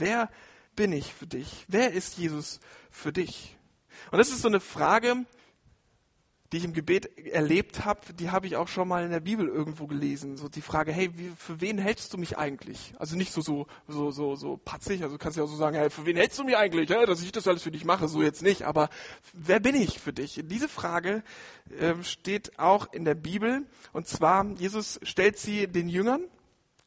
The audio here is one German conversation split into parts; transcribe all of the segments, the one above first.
Wer bin ich für dich? Wer ist Jesus für dich? Und das ist so eine Frage, die ich im Gebet erlebt habe, die habe ich auch schon mal in der Bibel irgendwo gelesen. So die Frage, hey, wie, für wen hältst du mich eigentlich? Also nicht so so so so so patzig, also du kannst ja auch so sagen, hey, für wen hältst du mich eigentlich? Dass ich das alles für dich mache, so jetzt nicht. Aber wer bin ich für dich? Diese Frage äh, steht auch in der Bibel. Und zwar Jesus stellt sie den Jüngern.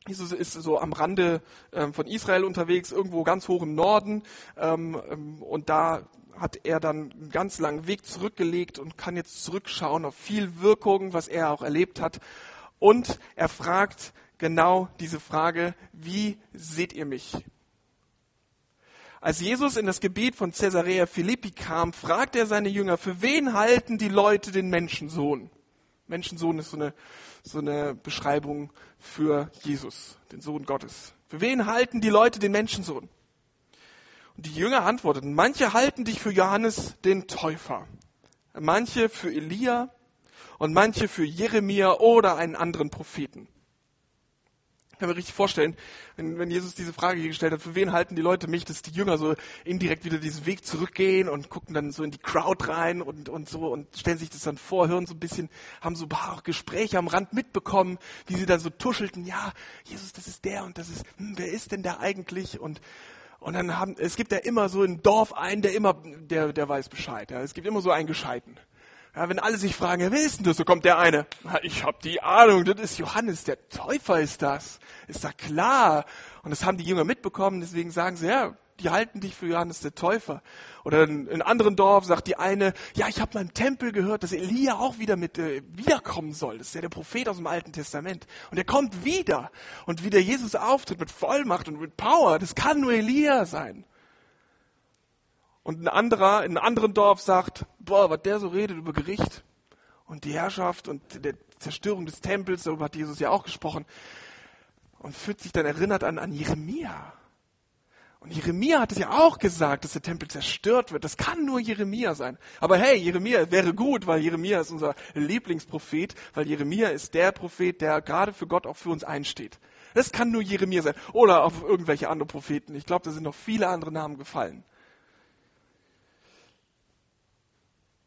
Jesus ist so am Rande ähm, von Israel unterwegs, irgendwo ganz hoch im Norden. Ähm, ähm, und da hat er dann einen ganz langen Weg zurückgelegt und kann jetzt zurückschauen auf viel Wirkung, was er auch erlebt hat. Und er fragt genau diese Frage, wie seht ihr mich? Als Jesus in das Gebiet von Caesarea Philippi kam, fragt er seine Jünger, für wen halten die Leute den Menschensohn? Menschensohn ist so eine, so eine Beschreibung für Jesus, den Sohn Gottes. Für wen halten die Leute den Menschensohn? Und die Jünger antworteten, manche halten dich für Johannes den Täufer, manche für Elia und manche für Jeremia oder einen anderen Propheten. Kann mir richtig vorstellen, wenn, wenn Jesus diese Frage hier gestellt hat, für wen halten die Leute mich, dass die Jünger so indirekt wieder diesen Weg zurückgehen und gucken dann so in die Crowd rein und, und so und stellen sich das dann vor, hören so ein bisschen, haben so auch Gespräche am Rand mitbekommen, wie sie dann so tuschelten, ja, Jesus, das ist der und das ist, hm, wer ist denn der eigentlich? Und und dann haben, es gibt ja immer so ein Dorf einen, der immer, der, der weiß Bescheid. Ja. Es gibt immer so einen Gescheiten. Ja, wenn alle sich fragen, ja, wer ist denn das? So kommt der eine. Ich habe die Ahnung, das ist Johannes, der Täufer ist das. Ist da klar. Und das haben die Jünger mitbekommen, deswegen sagen sie, ja, die halten dich für Johannes der Täufer. Oder in, in anderen Dorf sagt die eine, ja, ich habe mal im Tempel gehört, dass Elia auch wieder mit äh, wiederkommen soll. Das ist ja der Prophet aus dem Alten Testament. Und er kommt wieder. Und wie der Jesus auftritt mit Vollmacht und mit Power, das kann nur Elia sein. Und ein anderer in einem anderen Dorf sagt, boah, was der so redet über Gericht und die Herrschaft und der Zerstörung des Tempels, darüber hat Jesus ja auch gesprochen. Und fühlt sich dann erinnert an, an Jeremia. Und Jeremia hat es ja auch gesagt, dass der Tempel zerstört wird. Das kann nur Jeremia sein. Aber hey, Jeremia wäre gut, weil Jeremia ist unser Lieblingsprophet, weil Jeremia ist der Prophet, der gerade für Gott auch für uns einsteht. Das kann nur Jeremia sein. Oder auf irgendwelche andere Propheten. Ich glaube, da sind noch viele andere Namen gefallen.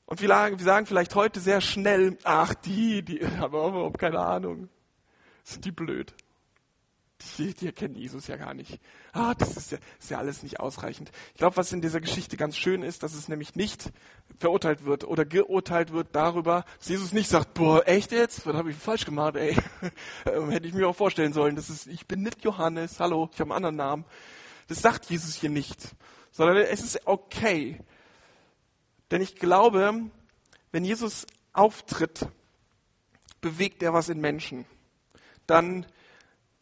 Und wir sagen vielleicht heute sehr schnell, ach, die, die haben überhaupt keine Ahnung. Sind die blöd die, die erkennen Jesus ja gar nicht. Ah, das ist ja, ist ja alles nicht ausreichend. Ich glaube, was in dieser Geschichte ganz schön ist, dass es nämlich nicht verurteilt wird oder geurteilt wird darüber, dass Jesus nicht sagt, boah, echt jetzt? Was habe ich falsch gemacht, ey? Ähm, hätte ich mir auch vorstellen sollen. Das ist, ich bin nicht Johannes, hallo, ich habe einen anderen Namen. Das sagt Jesus hier nicht. Sondern es ist okay. Denn ich glaube, wenn Jesus auftritt, bewegt er was in Menschen. Dann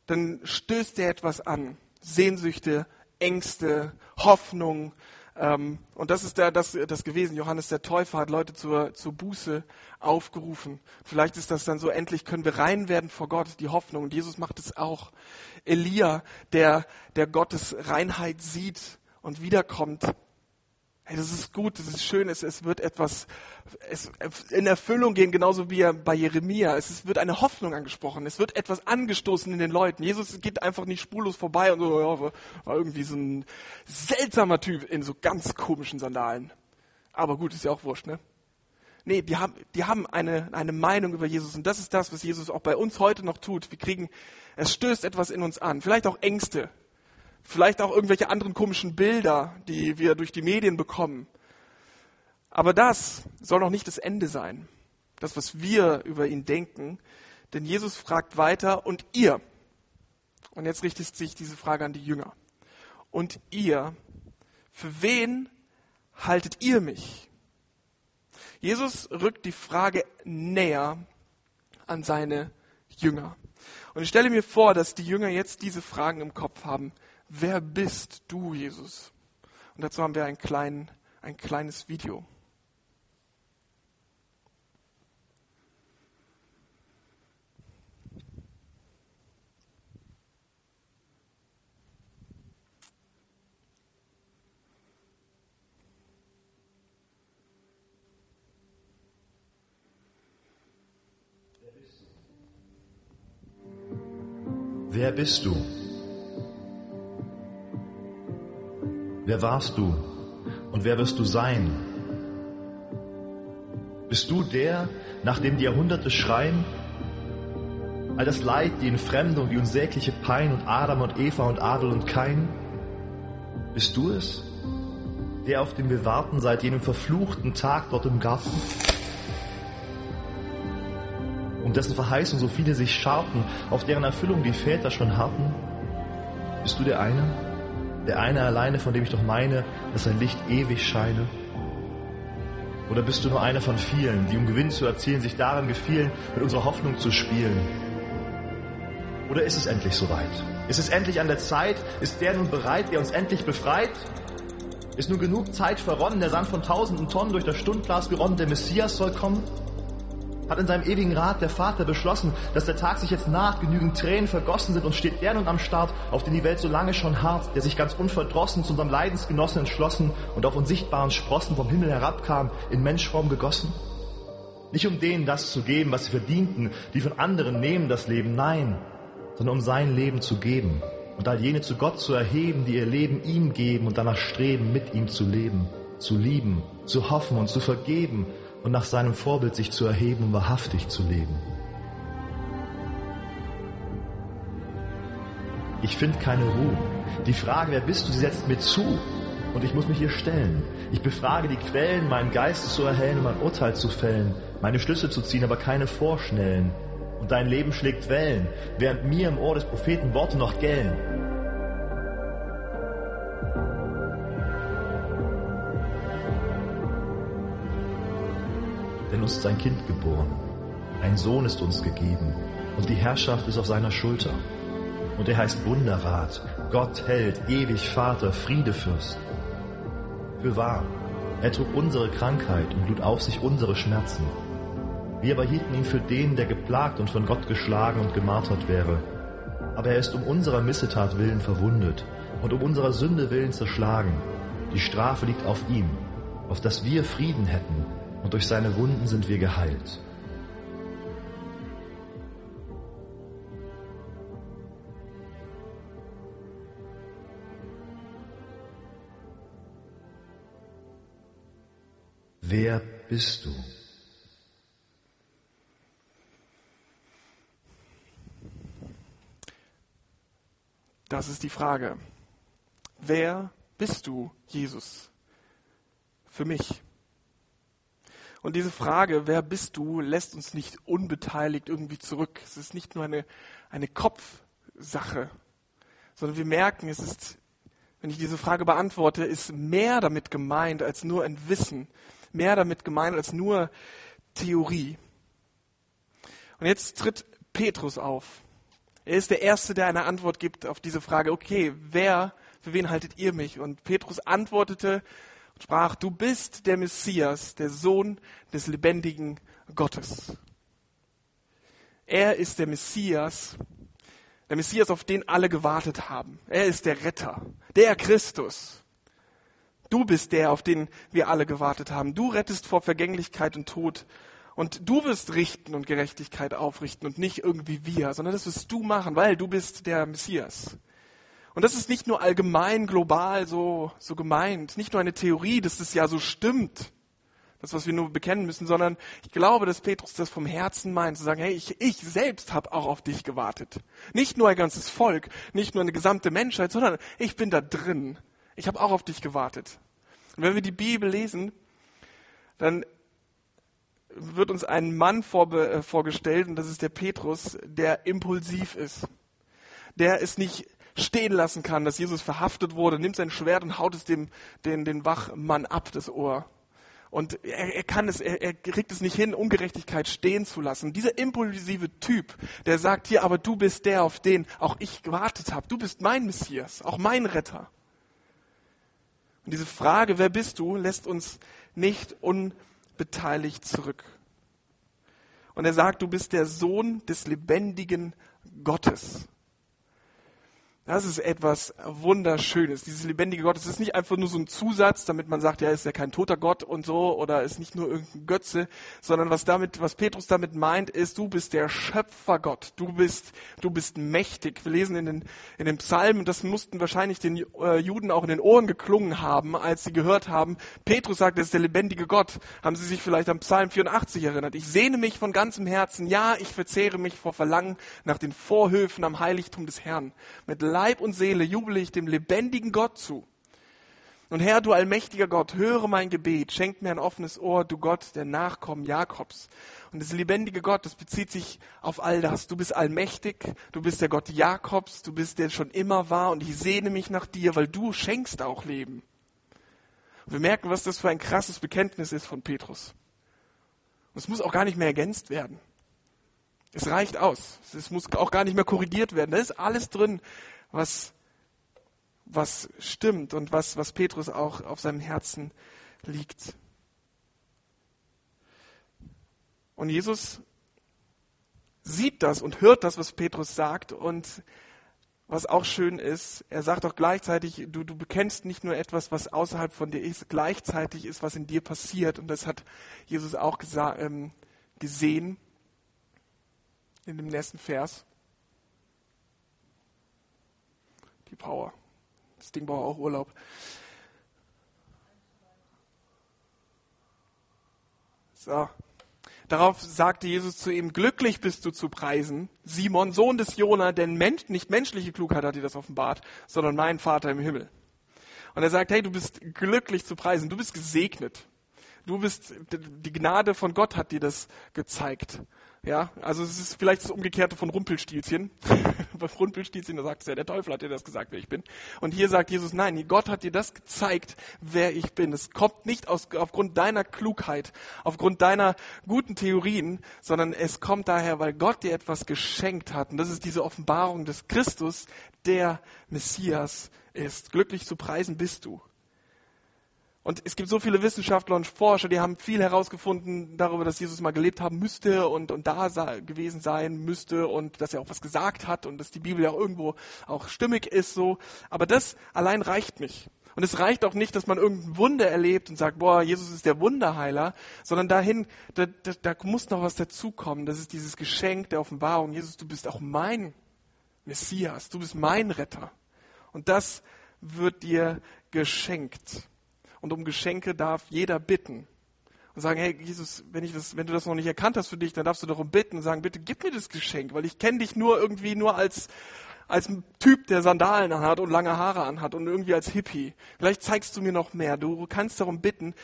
dann stößt er etwas an. Sehnsüchte, Ängste, Hoffnung. Ähm, und das ist der, das, das gewesen. Johannes der Täufer hat Leute zur, zur Buße aufgerufen. Vielleicht ist das dann so, endlich können wir rein werden vor Gott, die Hoffnung. Und Jesus macht es auch. Elia, der, der Gottes Reinheit sieht und wiederkommt. Hey, das ist gut, das ist schön, es, es wird etwas es, in Erfüllung gehen, genauso wie bei Jeremia. Es wird eine Hoffnung angesprochen. Es wird etwas angestoßen in den Leuten. Jesus geht einfach nicht spurlos vorbei und so, ja, war irgendwie so ein seltsamer Typ in so ganz komischen Sandalen. Aber gut, ist ja auch wurscht, ne? Nee, die haben, die haben eine, eine Meinung über Jesus und das ist das, was Jesus auch bei uns heute noch tut. Wir kriegen, es stößt etwas in uns an. Vielleicht auch Ängste. Vielleicht auch irgendwelche anderen komischen Bilder, die wir durch die Medien bekommen. Aber das soll noch nicht das Ende sein. Das, was wir über ihn denken. Denn Jesus fragt weiter, und ihr? Und jetzt richtet sich diese Frage an die Jünger. Und ihr? Für wen haltet ihr mich? Jesus rückt die Frage näher an seine Jünger. Und ich stelle mir vor, dass die Jünger jetzt diese Fragen im Kopf haben. Wer bist du, Jesus? Und dazu haben wir ein, klein, ein kleines Video. Wer bist du? Wer warst du und wer wirst du sein? Bist du der, nach dem die Jahrhunderte schreien? All das Leid, die Entfremdung, die unsägliche Pein und Adam und Eva und Adel und Kain? Bist du es? Der, auf dem wir warten seit jenem verfluchten Tag dort im Garten? Um dessen Verheißung so viele sich scharten, auf deren Erfüllung die Väter schon harten? Bist du der eine? Der eine alleine, von dem ich doch meine, dass sein Licht ewig scheine? Oder bist du nur einer von vielen, die um Gewinn zu erzielen, sich daran gefielen, mit unserer Hoffnung zu spielen? Oder ist es endlich soweit? Ist es endlich an der Zeit? Ist der nun bereit, der uns endlich befreit? Ist nun genug Zeit verronnen, der Sand von tausenden Tonnen durch das Stundglas geronnen, der Messias soll kommen? Hat in seinem ewigen Rat der Vater beschlossen, dass der Tag sich jetzt naht, genügend Tränen vergossen sind und steht der nun am Start, auf den die Welt so lange schon hart, der sich ganz unverdrossen zu unserem Leidensgenossen entschlossen und auf unsichtbaren Sprossen vom Himmel herabkam, in Menschform gegossen? Nicht um denen das zu geben, was sie verdienten, die von anderen nehmen das Leben, nein, sondern um sein Leben zu geben und all jene zu Gott zu erheben, die ihr Leben ihm geben und danach streben, mit ihm zu leben, zu lieben, zu hoffen und zu vergeben und nach seinem Vorbild sich zu erheben, um wahrhaftig zu leben. Ich finde keine Ruhe. Die Frage, wer bist du, sie setzt mir zu. Und ich muss mich ihr stellen. Ich befrage die Quellen, meinen Geist zu erhellen und mein Urteil zu fällen, meine Schlüsse zu ziehen, aber keine vorschnellen und dein Leben schlägt Wellen, während mir im Ohr des Propheten Worte noch gellen. Denn uns ist ein Kind geboren, ein Sohn ist uns gegeben und die Herrschaft ist auf seiner Schulter. Und er heißt Wunderrat, Gott Held, ewig Vater, Friedefürst. Für wahr, er trug unsere Krankheit und lud auf sich unsere Schmerzen. Wir aber hielten ihn für den, der geplagt und von Gott geschlagen und gemartert wäre. Aber er ist um unserer Missetat willen verwundet und um unserer Sünde willen zerschlagen. Die Strafe liegt auf ihm, auf dass wir Frieden hätten, und durch seine Wunden sind wir geheilt. Wer bist du? Das ist die Frage. Wer bist du, Jesus, für mich? Und diese Frage, wer bist du, lässt uns nicht unbeteiligt irgendwie zurück. Es ist nicht nur eine, eine Kopfsache, sondern wir merken, es ist, wenn ich diese Frage beantworte, ist mehr damit gemeint als nur ein Wissen, mehr damit gemeint als nur Theorie. Und jetzt tritt Petrus auf. Er ist der Erste, der eine Antwort gibt auf diese Frage, okay, wer, für wen haltet ihr mich? Und Petrus antwortete und sprach, du bist der Messias, der Sohn des lebendigen Gottes. Er ist der Messias, der Messias, auf den alle gewartet haben. Er ist der Retter, der Christus. Du bist der, auf den wir alle gewartet haben. Du rettest vor Vergänglichkeit und Tod und du wirst richten und Gerechtigkeit aufrichten und nicht irgendwie wir, sondern das wirst du machen, weil du bist der Messias. Und das ist nicht nur allgemein, global so, so gemeint, nicht nur eine Theorie, dass das ja so stimmt, das, was wir nur bekennen müssen, sondern ich glaube, dass Petrus das vom Herzen meint, zu sagen, hey, ich, ich selbst habe auch auf dich gewartet. Nicht nur ein ganzes Volk, nicht nur eine gesamte Menschheit, sondern ich bin da drin. Ich habe auch auf dich gewartet. Und wenn wir die Bibel lesen, dann wird uns ein Mann vorbe, äh, vorgestellt, und das ist der Petrus, der impulsiv ist. Der es nicht stehen lassen kann, dass Jesus verhaftet wurde, nimmt sein Schwert und haut es dem, den, den Wachmann ab, das Ohr. Und er, er kann es, er, er kriegt es nicht hin, Ungerechtigkeit stehen zu lassen. Dieser impulsive Typ, der sagt hier, aber du bist der, auf den auch ich gewartet habe. Du bist mein Messias, auch mein Retter. Und diese Frage, wer bist du, lässt uns nicht un beteiligt zurück. Und er sagt, du bist der Sohn des lebendigen Gottes. Das ist etwas Wunderschönes. Dieses lebendige Gott, es ist nicht einfach nur so ein Zusatz, damit man sagt, ja, ist ja kein toter Gott und so, oder ist nicht nur irgendein Götze, sondern was damit, was Petrus damit meint, ist, du bist der Schöpfergott. Du bist, du bist mächtig. Wir lesen in den, in den Psalmen, das mussten wahrscheinlich den äh, Juden auch in den Ohren geklungen haben, als sie gehört haben, Petrus sagt, das ist der lebendige Gott. Haben sie sich vielleicht am Psalm 84 erinnert. Ich sehne mich von ganzem Herzen, ja, ich verzehre mich vor Verlangen nach den Vorhöfen am Heiligtum des Herrn. Mit Leib und Seele jubele ich dem lebendigen Gott zu. Und Herr, du allmächtiger Gott, höre mein Gebet, schenk mir ein offenes Ohr, du Gott, der Nachkommen Jakobs. Und das lebendige Gott, das bezieht sich auf all das. Du bist allmächtig, du bist der Gott Jakobs, du bist der schon immer war und ich sehne mich nach dir, weil du schenkst auch Leben. Und wir merken, was das für ein krasses Bekenntnis ist von Petrus. Und es muss auch gar nicht mehr ergänzt werden. Es reicht aus. Es muss auch gar nicht mehr korrigiert werden. Da ist alles drin, was, was stimmt und was, was Petrus auch auf seinem Herzen liegt. Und Jesus sieht das und hört das, was Petrus sagt. Und was auch schön ist, er sagt auch gleichzeitig, du, du bekennst nicht nur etwas, was außerhalb von dir ist, gleichzeitig ist, was in dir passiert. Und das hat Jesus auch ähm, gesehen in dem nächsten Vers. Die Power. Das Ding braucht auch Urlaub. So. Darauf sagte Jesus zu ihm, glücklich bist du zu preisen, Simon, Sohn des Jona, denn Mensch, nicht menschliche Klugheit hat dir das offenbart, sondern mein Vater im Himmel. Und er sagt, hey, du bist glücklich zu preisen, du bist gesegnet. Du bist, die Gnade von Gott hat dir das gezeigt. Ja, also es ist vielleicht das Umgekehrte von Rumpelstilzchen. Bei Rumpelstilzchen, da sagt es ja, der Teufel hat dir das gesagt, wer ich bin. Und hier sagt Jesus, nein, Gott hat dir das gezeigt, wer ich bin. Es kommt nicht aus, aufgrund deiner Klugheit, aufgrund deiner guten Theorien, sondern es kommt daher, weil Gott dir etwas geschenkt hat. Und das ist diese Offenbarung des Christus, der Messias ist. Glücklich zu preisen bist du. Und es gibt so viele Wissenschaftler und Forscher, die haben viel herausgefunden darüber, dass Jesus mal gelebt haben müsste und, und da gewesen sein müsste und dass er auch was gesagt hat und dass die Bibel ja auch irgendwo auch stimmig ist so. Aber das allein reicht nicht. Und es reicht auch nicht, dass man irgendein Wunder erlebt und sagt, boah, Jesus ist der Wunderheiler, sondern dahin, da, da, da muss noch was dazukommen. Das ist dieses Geschenk der Offenbarung. Jesus, du bist auch mein Messias, du bist mein Retter. Und das wird dir geschenkt und um Geschenke darf jeder bitten. Und sagen, hey Jesus, wenn, ich das, wenn du das noch nicht erkannt hast für dich, dann darfst du darum bitten und sagen, bitte gib mir das Geschenk, weil ich kenne dich nur irgendwie nur als, als Typ, der Sandalen anhat und lange Haare anhat und irgendwie als Hippie. Vielleicht zeigst du mir noch mehr. Du kannst darum bitten,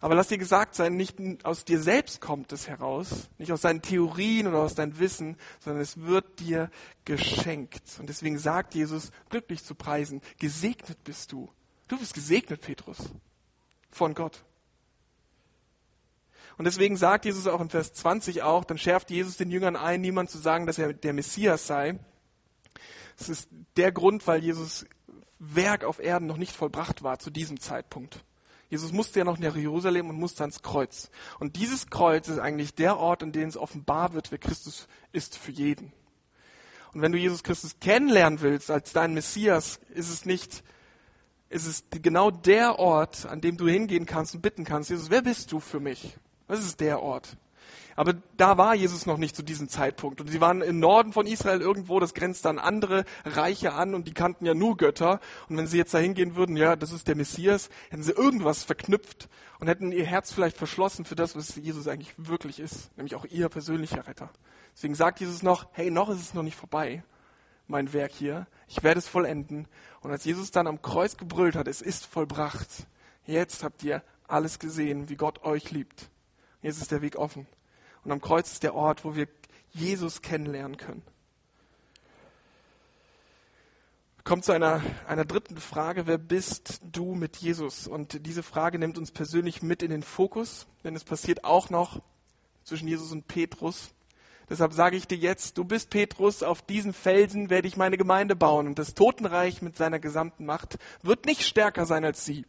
aber lass dir gesagt sein, nicht aus dir selbst kommt es heraus, nicht aus deinen Theorien oder aus deinem Wissen, sondern es wird dir geschenkt. Und deswegen sagt Jesus, glücklich zu preisen, gesegnet bist du. Du bist gesegnet, Petrus von Gott. Und deswegen sagt Jesus auch in Vers 20 auch, dann schärft Jesus den Jüngern ein, niemand zu sagen, dass er der Messias sei. Das ist der Grund, weil Jesus Werk auf Erden noch nicht vollbracht war zu diesem Zeitpunkt. Jesus musste ja noch nach Jerusalem und musste ans Kreuz. Und dieses Kreuz ist eigentlich der Ort, in dem es offenbar wird, wer Christus ist für jeden. Und wenn du Jesus Christus kennenlernen willst als dein Messias, ist es nicht ist es genau der Ort, an dem du hingehen kannst und bitten kannst, Jesus, wer bist du für mich? Das ist der Ort. Aber da war Jesus noch nicht zu diesem Zeitpunkt. Und sie waren im Norden von Israel irgendwo, das grenzt dann andere Reiche an und die kannten ja nur Götter. Und wenn sie jetzt da hingehen würden, ja, das ist der Messias, hätten sie irgendwas verknüpft und hätten ihr Herz vielleicht verschlossen für das, was Jesus eigentlich wirklich ist, nämlich auch ihr persönlicher Retter. Deswegen sagt Jesus noch, hey, noch ist es noch nicht vorbei mein Werk hier. Ich werde es vollenden. Und als Jesus dann am Kreuz gebrüllt hat, es ist vollbracht. Jetzt habt ihr alles gesehen, wie Gott euch liebt. Jetzt ist der Weg offen. Und am Kreuz ist der Ort, wo wir Jesus kennenlernen können. Kommt zu einer, einer dritten Frage. Wer bist du mit Jesus? Und diese Frage nimmt uns persönlich mit in den Fokus, denn es passiert auch noch zwischen Jesus und Petrus. Deshalb sage ich dir jetzt, du bist Petrus, auf diesen Felsen werde ich meine Gemeinde bauen und das Totenreich mit seiner gesamten Macht wird nicht stärker sein als sie.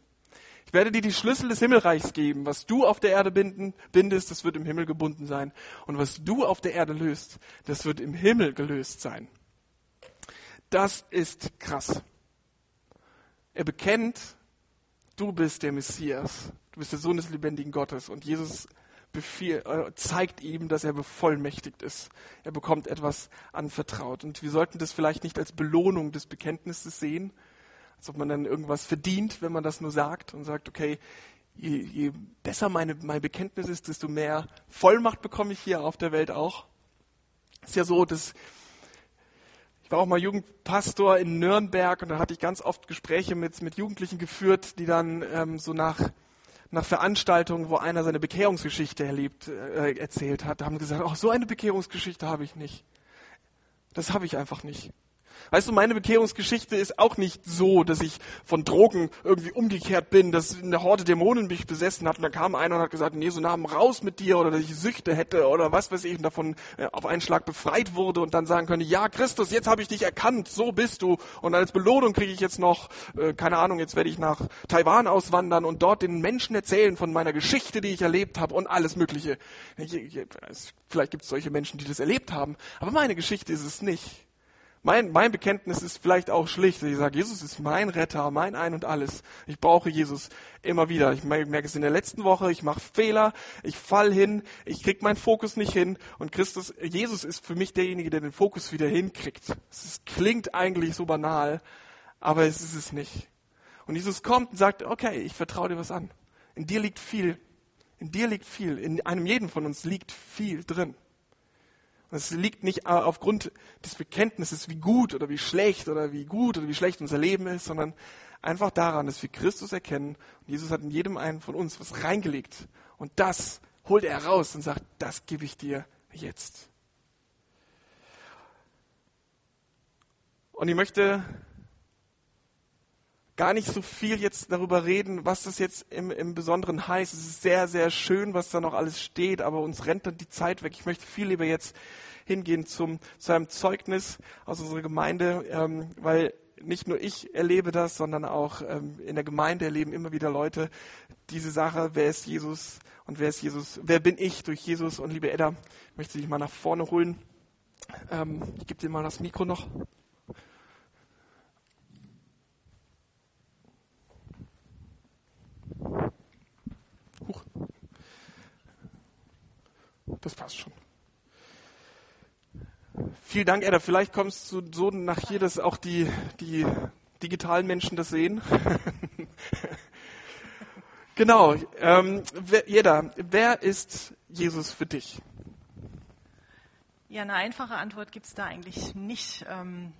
Ich werde dir die Schlüssel des Himmelreichs geben. Was du auf der Erde binden, bindest, das wird im Himmel gebunden sein. Und was du auf der Erde löst, das wird im Himmel gelöst sein. das ist krass. Er bekennt, du bist der Messias, du bist der Sohn des lebendigen Gottes und Jesus befehl, äh, zeigt ihm, dass er bevollmächtigt ist. Er bekommt etwas anvertraut. Und wir sollten das vielleicht nicht als Belohnung des Bekenntnisses sehen, als ob man dann irgendwas verdient, wenn man das nur sagt und sagt, okay, je, je besser meine, mein Bekenntnis ist, desto mehr Vollmacht bekomme ich hier auf der Welt auch. Ist ja so, dass ich war auch mal Jugendpastor in Nürnberg und da hatte ich ganz oft Gespräche mit, mit Jugendlichen geführt, die dann ähm, so nach nach Veranstaltungen, wo einer seine Bekehrungsgeschichte erlebt, äh, erzählt hat, haben gesagt, oh, so eine Bekehrungsgeschichte habe ich nicht. Das habe ich einfach nicht. Weißt du, meine Bekehrungsgeschichte ist auch nicht so, dass ich von Drogen irgendwie umgekehrt bin, dass eine Horde Dämonen mich besessen hat und dann kam einer und hat gesagt, nee, so Namen raus mit dir oder dass ich Süchte hätte oder was weiß ich und davon äh, auf einen Schlag befreit wurde und dann sagen könnte, ja Christus, jetzt habe ich dich erkannt, so bist du und als Belohnung kriege ich jetzt noch, äh, keine Ahnung, jetzt werde ich nach Taiwan auswandern und dort den Menschen erzählen von meiner Geschichte, die ich erlebt habe und alles Mögliche. Vielleicht gibt es solche Menschen, die das erlebt haben, aber meine Geschichte ist es nicht. Mein, mein Bekenntnis ist vielleicht auch schlicht. Ich sage, Jesus ist mein Retter, mein Ein und Alles. Ich brauche Jesus immer wieder. Ich merke es in der letzten Woche, ich mache Fehler, ich fall hin, ich krieg meinen Fokus nicht hin und Christus, Jesus ist für mich derjenige, der den Fokus wieder hinkriegt. Es klingt eigentlich so banal, aber es ist es nicht. Und Jesus kommt und sagt, okay, ich vertraue dir was an. In dir liegt viel. In dir liegt viel. In einem jeden von uns liegt viel drin. Es liegt nicht aufgrund des Bekenntnisses, wie gut oder wie schlecht oder wie gut oder wie schlecht unser Leben ist, sondern einfach daran, dass wir Christus erkennen. Und Jesus hat in jedem einen von uns was reingelegt. Und das holt er raus und sagt, das gebe ich dir jetzt. Und ich möchte gar nicht so viel jetzt darüber reden, was das jetzt im, im Besonderen heißt. Es ist sehr, sehr schön, was da noch alles steht, aber uns rennt dann die Zeit weg. Ich möchte viel lieber jetzt hingehen zum, zu einem Zeugnis aus unserer Gemeinde, ähm, weil nicht nur ich erlebe das, sondern auch ähm, in der Gemeinde erleben immer wieder Leute diese Sache, wer ist Jesus und wer ist Jesus, wer bin ich durch Jesus und liebe Edda, möchte dich mal nach vorne holen. Ähm, ich gebe dir mal das Mikro noch. Huch. Das passt schon. Vielen Dank, Edda. Vielleicht kommst du so nach hier, dass auch die, die digitalen Menschen das sehen. genau. Ähm, wer, Edda, wer ist Jesus für dich? Ja, eine einfache Antwort gibt es da eigentlich nicht. Ähm,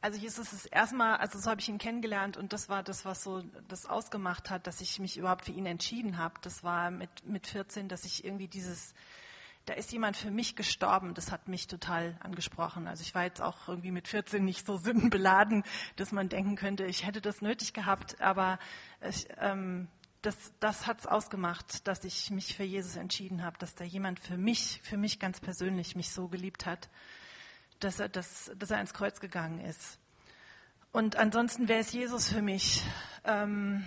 also Jesus ist erstmal, also so habe ich ihn kennengelernt und das war das, was so das ausgemacht hat, dass ich mich überhaupt für ihn entschieden habe. Das war mit, mit 14, dass ich irgendwie dieses, da ist jemand für mich gestorben, das hat mich total angesprochen. Also ich war jetzt auch irgendwie mit 14 nicht so sündenbeladen, dass man denken könnte, ich hätte das nötig gehabt, aber ich, ähm, das, das hat es ausgemacht, dass ich mich für Jesus entschieden habe, dass da jemand für mich, für mich ganz persönlich mich so geliebt hat dass er, das, dass er ins Kreuz gegangen ist. Und ansonsten, wer ist Jesus für mich? Ähm,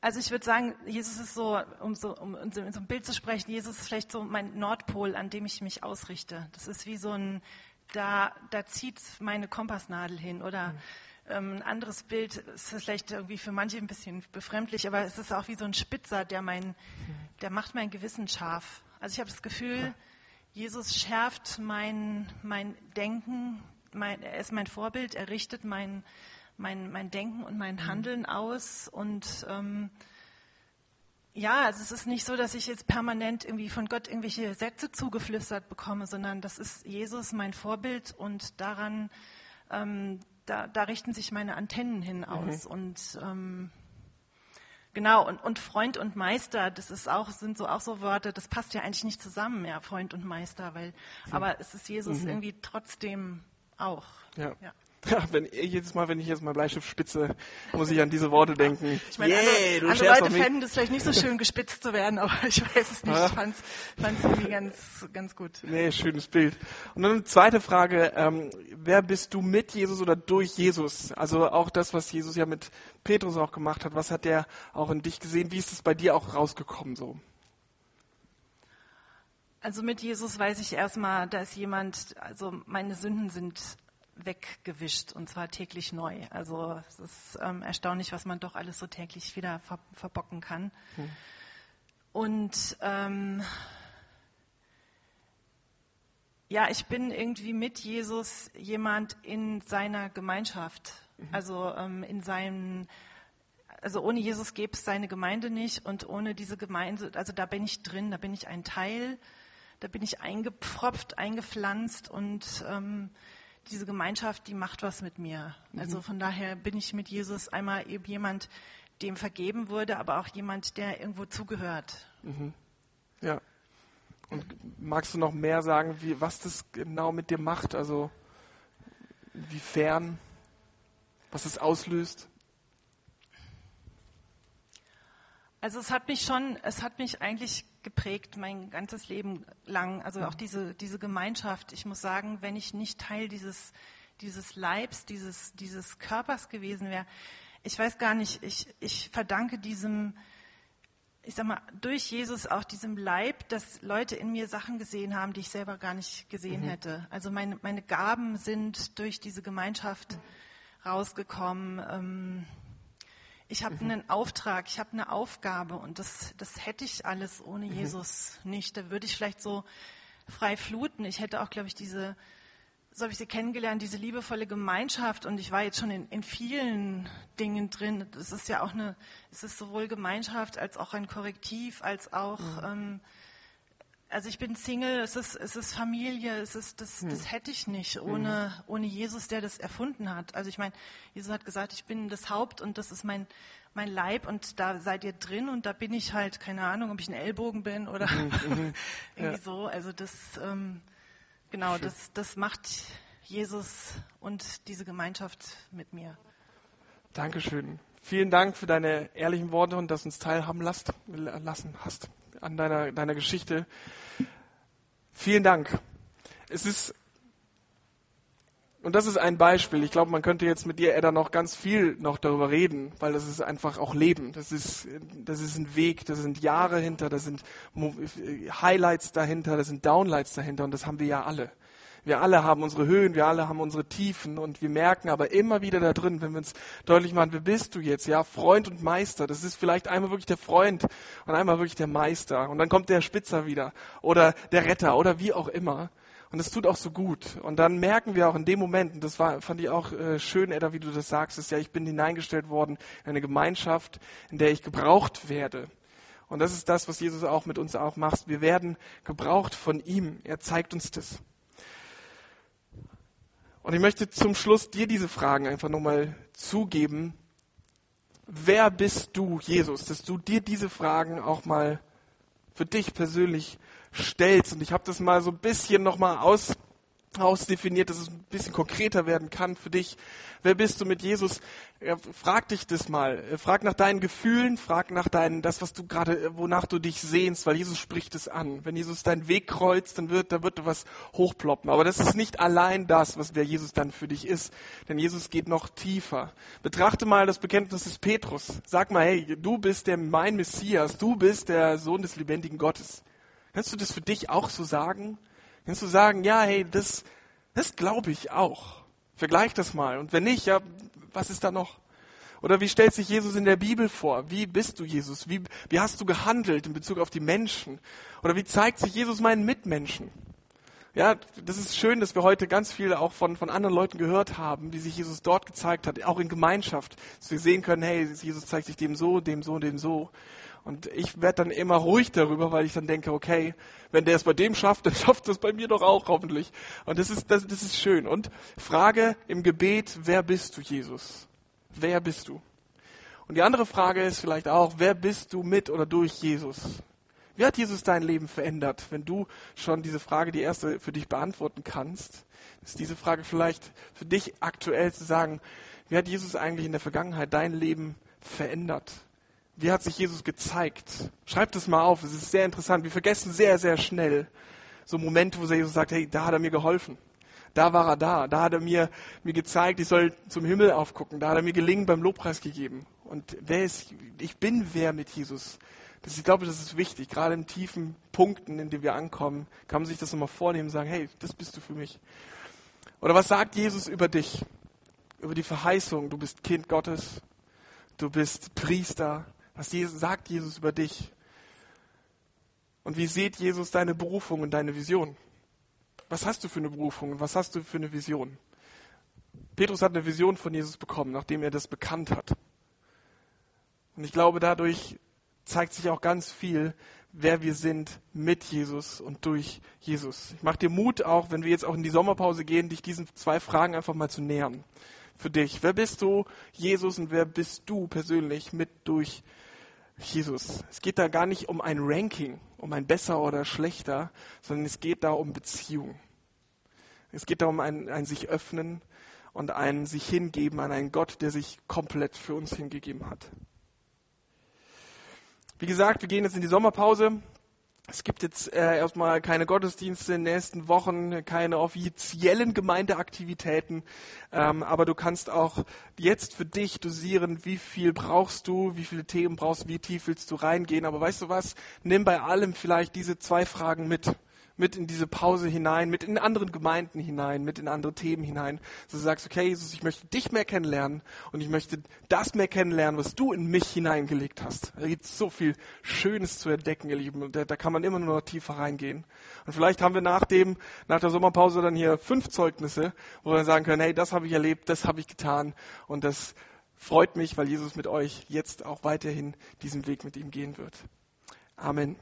also ich würde sagen, Jesus ist so, um so, um in so ein Bild zu sprechen, Jesus ist vielleicht so mein Nordpol, an dem ich mich ausrichte. Das ist wie so ein, da, da zieht meine Kompassnadel hin. Oder mhm. ähm, ein anderes Bild ist vielleicht irgendwie für manche ein bisschen befremdlich, aber es ist auch wie so ein Spitzer, der mein, mhm. der macht mein Gewissen scharf. Also ich habe das Gefühl, Jesus schärft mein, mein Denken, mein, er ist mein Vorbild, er richtet mein, mein, mein Denken und mein mhm. Handeln aus. Und ähm, ja, also es ist nicht so, dass ich jetzt permanent irgendwie von Gott irgendwelche Sätze zugeflüstert bekomme, sondern das ist Jesus mein Vorbild und daran, ähm, da, da richten sich meine Antennen hin aus. Mhm. Und ähm, Genau, und, und Freund und Meister, das ist auch, sind so auch so Wörter, das passt ja eigentlich nicht zusammen, ja, Freund und Meister, weil, aber es ist Jesus mhm. irgendwie trotzdem auch. Ja. ja. Ja, wenn, jedes Mal, wenn ich jetzt mal Bleistift spitze, muss ich an diese Worte denken. Ich meine, yeah, andere, andere Leute fänden es vielleicht nicht so schön, gespitzt zu werden, aber ich weiß es nicht. Ja. Ich fand es irgendwie ganz, ganz gut. Nee, schönes Bild. Und dann eine zweite Frage, ähm, wer bist du mit Jesus oder durch Jesus? Also auch das, was Jesus ja mit Petrus auch gemacht hat, was hat der auch in dich gesehen? Wie ist es bei dir auch rausgekommen so? Also mit Jesus weiß ich erstmal, da ist jemand, also meine Sünden sind weggewischt und zwar täglich neu. Also es ist ähm, erstaunlich, was man doch alles so täglich wieder ver verbocken kann. Hm. Und ähm, ja, ich bin irgendwie mit Jesus jemand in seiner Gemeinschaft. Mhm. Also ähm, in seinem, also ohne Jesus gäbe es seine Gemeinde nicht und ohne diese Gemeinde, also da bin ich drin, da bin ich ein Teil, da bin ich eingepfropft, eingepflanzt und ähm, diese Gemeinschaft, die macht was mit mir. Mhm. Also von daher bin ich mit Jesus einmal eben jemand, dem vergeben wurde, aber auch jemand, der irgendwo zugehört. Mhm. Ja. Und magst du noch mehr sagen, wie, was das genau mit dir macht? Also inwiefern, was es auslöst? Also es hat mich schon, es hat mich eigentlich geprägt mein ganzes Leben lang. Also auch diese, diese Gemeinschaft. Ich muss sagen, wenn ich nicht Teil dieses, dieses Leibs, dieses, dieses Körpers gewesen wäre, ich weiß gar nicht, ich, ich verdanke diesem, ich sag mal, durch Jesus auch diesem Leib, dass Leute in mir Sachen gesehen haben, die ich selber gar nicht gesehen mhm. hätte. Also meine, meine Gaben sind durch diese Gemeinschaft rausgekommen. Ähm, ich habe mhm. einen Auftrag, ich habe eine Aufgabe und das, das hätte ich alles ohne mhm. Jesus nicht. Da würde ich vielleicht so frei fluten. Ich hätte auch, glaube ich, diese so habe ich sie kennengelernt, diese liebevolle Gemeinschaft. Und ich war jetzt schon in, in vielen Dingen drin. Es ist ja auch eine, es ist sowohl Gemeinschaft als auch ein Korrektiv, als auch, mhm. ähm, also ich bin Single, es ist, es ist Familie, es ist, das, mhm. das hätte ich nicht ohne, mhm. ohne Jesus, der das erfunden hat. Also ich meine, Jesus hat gesagt, ich bin das Haupt und das ist mein, mein Leib und da seid ihr drin und da bin ich halt, keine Ahnung, ob ich ein Ellbogen bin oder mhm, mhm. irgendwie ja. so. Also das, ähm, Genau, das, das macht Jesus und diese Gemeinschaft mit mir. Dankeschön. Vielen Dank für deine ehrlichen Worte und dass du uns teilhaben lasst, lassen hast an deiner, deiner Geschichte. Vielen Dank. Es ist, und das ist ein Beispiel. Ich glaube, man könnte jetzt mit dir, Edda, noch ganz viel noch darüber reden, weil das ist einfach auch Leben. Das ist, das ist ein Weg, da sind Jahre hinter, da sind Highlights dahinter, da sind Downlights dahinter und das haben wir ja alle. Wir alle haben unsere Höhen, wir alle haben unsere Tiefen und wir merken aber immer wieder da drin, wenn wir uns deutlich machen, wer bist du jetzt? Ja, Freund und Meister. Das ist vielleicht einmal wirklich der Freund und einmal wirklich der Meister. Und dann kommt der Spitzer wieder oder der Retter oder wie auch immer. Und es tut auch so gut. Und dann merken wir auch in dem Moment, und das war, fand ich auch äh, schön, Edda, wie du das sagst, ist ja, ich bin hineingestellt worden in eine Gemeinschaft, in der ich gebraucht werde. Und das ist das, was Jesus auch mit uns auch macht. Wir werden gebraucht von ihm. Er zeigt uns das. Und ich möchte zum Schluss dir diese Fragen einfach nochmal zugeben. Wer bist du, Jesus? Dass du dir diese Fragen auch mal für dich persönlich stellst. Und ich habe das mal so ein bisschen nochmal aus, ausdefiniert, dass es ein bisschen konkreter werden kann für dich. Wer bist du mit Jesus? Frag dich das mal. Frag nach deinen Gefühlen, frag nach deinen, das, was du gerade, wonach du dich sehnst, weil Jesus spricht es an. Wenn Jesus deinen Weg kreuzt, dann wird, da wird was hochploppen. Aber das ist nicht allein das, was wer Jesus dann für dich ist. Denn Jesus geht noch tiefer. Betrachte mal das Bekenntnis des Petrus. Sag mal, hey, du bist der mein Messias, du bist der Sohn des lebendigen Gottes. Kannst du das für dich auch so sagen? Kannst du sagen, ja, hey, das, das glaube ich auch. Vergleich das mal. Und wenn nicht, ja, was ist da noch? Oder wie stellt sich Jesus in der Bibel vor? Wie bist du Jesus? Wie, wie hast du gehandelt in Bezug auf die Menschen? Oder wie zeigt sich Jesus meinen Mitmenschen? Ja, das ist schön, dass wir heute ganz viel auch von, von anderen Leuten gehört haben, wie sich Jesus dort gezeigt hat, auch in Gemeinschaft. Dass wir sehen können, hey, Jesus zeigt sich dem so, dem so, dem so. Und ich werde dann immer ruhig darüber, weil ich dann denke, okay, wenn der es bei dem schafft, dann schafft es bei mir doch auch hoffentlich. Und das ist, das, das ist schön. Und Frage im Gebet, wer bist du, Jesus? Wer bist du? Und die andere Frage ist vielleicht auch, wer bist du mit oder durch Jesus? Wie hat Jesus dein Leben verändert? Wenn du schon diese Frage, die erste, für dich beantworten kannst, ist diese Frage vielleicht für dich aktuell zu sagen, wie hat Jesus eigentlich in der Vergangenheit dein Leben verändert? Wie hat sich Jesus gezeigt? Schreibt es mal auf, es ist sehr interessant. Wir vergessen sehr, sehr schnell so Momente, wo Jesus sagt, hey, da hat er mir geholfen. Da war er da. Da hat er mir, mir gezeigt, ich soll zum Himmel aufgucken. Da hat er mir Gelingen beim Lobpreis gegeben. Und wer ist, ich bin wer mit Jesus. Das, ich glaube, das ist wichtig. Gerade in tiefen Punkten, in denen wir ankommen, kann man sich das nochmal vornehmen und sagen, hey, das bist du für mich. Oder was sagt Jesus über dich? Über die Verheißung, du bist Kind Gottes, du bist Priester. Was Jesus, sagt Jesus über dich? Und wie sieht Jesus deine Berufung und deine Vision? Was hast du für eine Berufung und was hast du für eine Vision? Petrus hat eine Vision von Jesus bekommen, nachdem er das bekannt hat. Und ich glaube, dadurch zeigt sich auch ganz viel, wer wir sind mit Jesus und durch Jesus. Ich mache dir Mut, auch wenn wir jetzt auch in die Sommerpause gehen, dich diesen zwei Fragen einfach mal zu nähern. Für dich. Wer bist du, Jesus, und wer bist du persönlich mit durch Jesus? Es geht da gar nicht um ein Ranking, um ein besser oder schlechter, sondern es geht da um Beziehung. Es geht da um ein, ein sich öffnen und ein sich hingeben an einen Gott, der sich komplett für uns hingegeben hat. Wie gesagt, wir gehen jetzt in die Sommerpause. Es gibt jetzt äh, erstmal keine Gottesdienste in den nächsten Wochen, keine offiziellen Gemeindeaktivitäten, ähm, aber du kannst auch jetzt für dich dosieren, wie viel brauchst du, wie viele Themen brauchst du, wie tief willst du reingehen. Aber weißt du was? Nimm bei allem vielleicht diese zwei Fragen mit mit in diese Pause hinein, mit in anderen Gemeinden hinein, mit in andere Themen hinein. So du sagst, okay, Jesus, ich möchte dich mehr kennenlernen und ich möchte das mehr kennenlernen, was du in mich hineingelegt hast. Da gibt so viel Schönes zu entdecken, ihr Lieben. Und da, da kann man immer nur noch tiefer reingehen. Und vielleicht haben wir nach dem, nach der Sommerpause dann hier fünf Zeugnisse, wo wir sagen können, hey, das habe ich erlebt, das habe ich getan und das freut mich, weil Jesus mit euch jetzt auch weiterhin diesen Weg mit ihm gehen wird. Amen.